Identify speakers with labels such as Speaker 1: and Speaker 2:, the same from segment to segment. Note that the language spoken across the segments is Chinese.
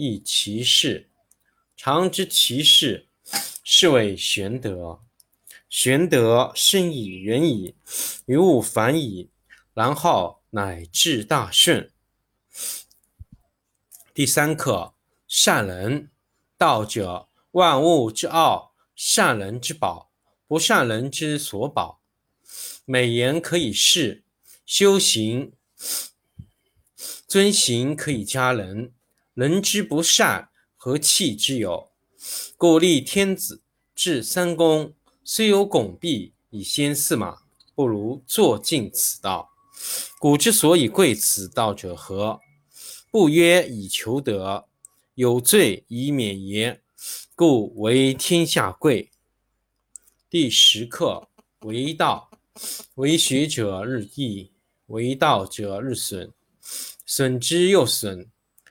Speaker 1: 亦其事。常知其事，是谓玄德。玄德深矣，远矣，于物反矣，然后乃至大顺。第三课：善人。道者，万物之奥，善人之宝，不善人之所宝。美言可以世，修行遵行可以加人。人之不善，何气之有？故立天子，制三公。虽有拱璧以先驷马，不如坐尽此道。古之所以贵此道者何？不曰以求得，有罪以免也？故为天下贵。第十课为道，为学者日益，为道者日损，损之又损，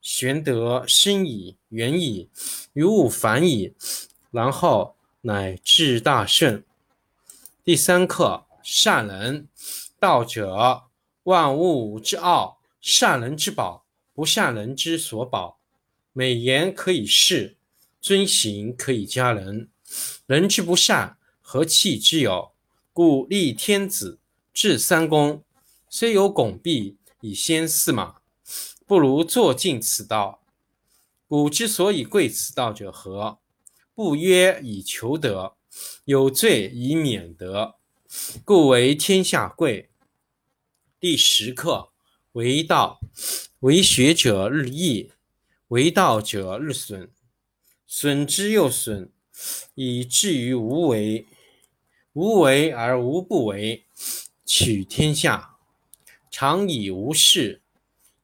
Speaker 1: 玄德深矣，远矣，于物反矣，然后乃至大圣。第三课。善人，道者，万物之奥，善人之宝，不善人之所宝。美言可以世，尊行可以加人。人之不善，何气之有？故立天子，制三公。虽有拱璧以先驷马，不如坐尽此道。古之所以贵此道者何？不曰以求得，有罪以免得。故为天下贵。第十课为道，为学者日益，为道者日损，损之又损，以至于无为。无为而无不为，取天下常以无事，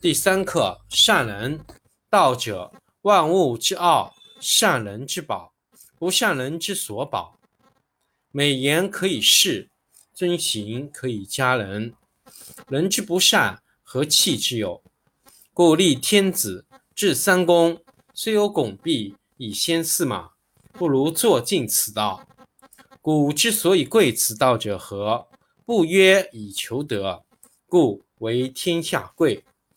Speaker 1: 第三课：善人。道者，万物之奥，善人之宝，不善人之所宝。美言可以世，尊行可以加人。人之不善，何气之有？故立天子，制三公，虽有拱璧以先驷马，不如坐尽此道。古之所以贵此道者何？不曰以求得，故为天下贵。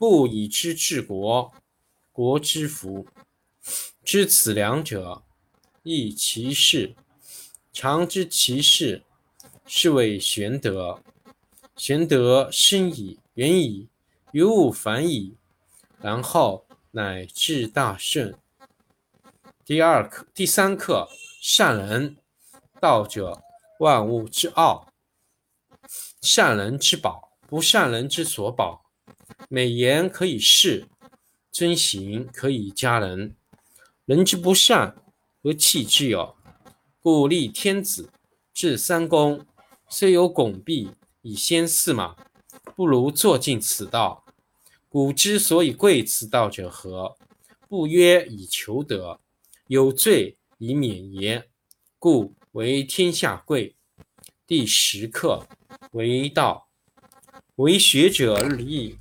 Speaker 1: 不以知治国，国之福。知此两者，亦其事。常知其事，是谓玄德。玄德深矣，远矣，于物反矣，然后乃至大顺。第二课，第三课。善人，道者，万物之奥。善人之宝，不善人之所宝。美言可以世，尊行可以加人。人之不善，何气之有？故立天子，制三公，虽有拱璧以先驷马，不如坐尽此道。古之所以贵此道者何？不曰以求得，有罪。以免也，故为天下贵。第十课为道，为学者日益，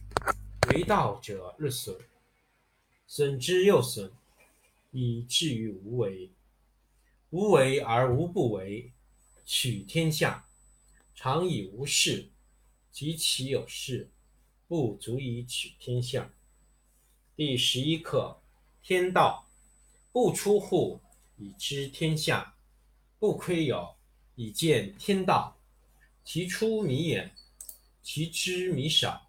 Speaker 1: 为道者日损，损之又损，以至于无为。无为而无不为，取天下常以无事，及其有事，不足以取天下。第十一课天道不出户。以知天下，不窥有，以见天道。其出弥远，其知弥少。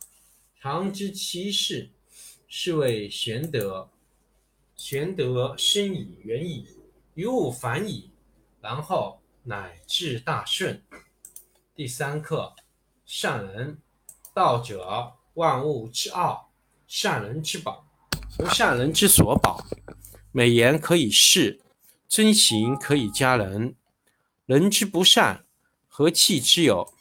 Speaker 1: 常知其事，是谓玄德。玄德深以，远矣，于物反矣，然后乃至大顺。第三课：善人。道者，万物之奥。善人之宝，不善人之所宝。美言可以世。真行可以加人，人之不善，何气之有？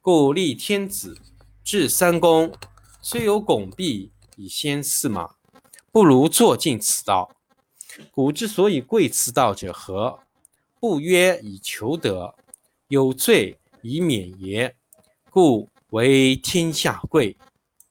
Speaker 1: 故立天子，制三公，虽有拱璧以先驷马，不如坐尽此道。古之所以贵此道者何？不曰以求得，有罪以免也，故为天下贵。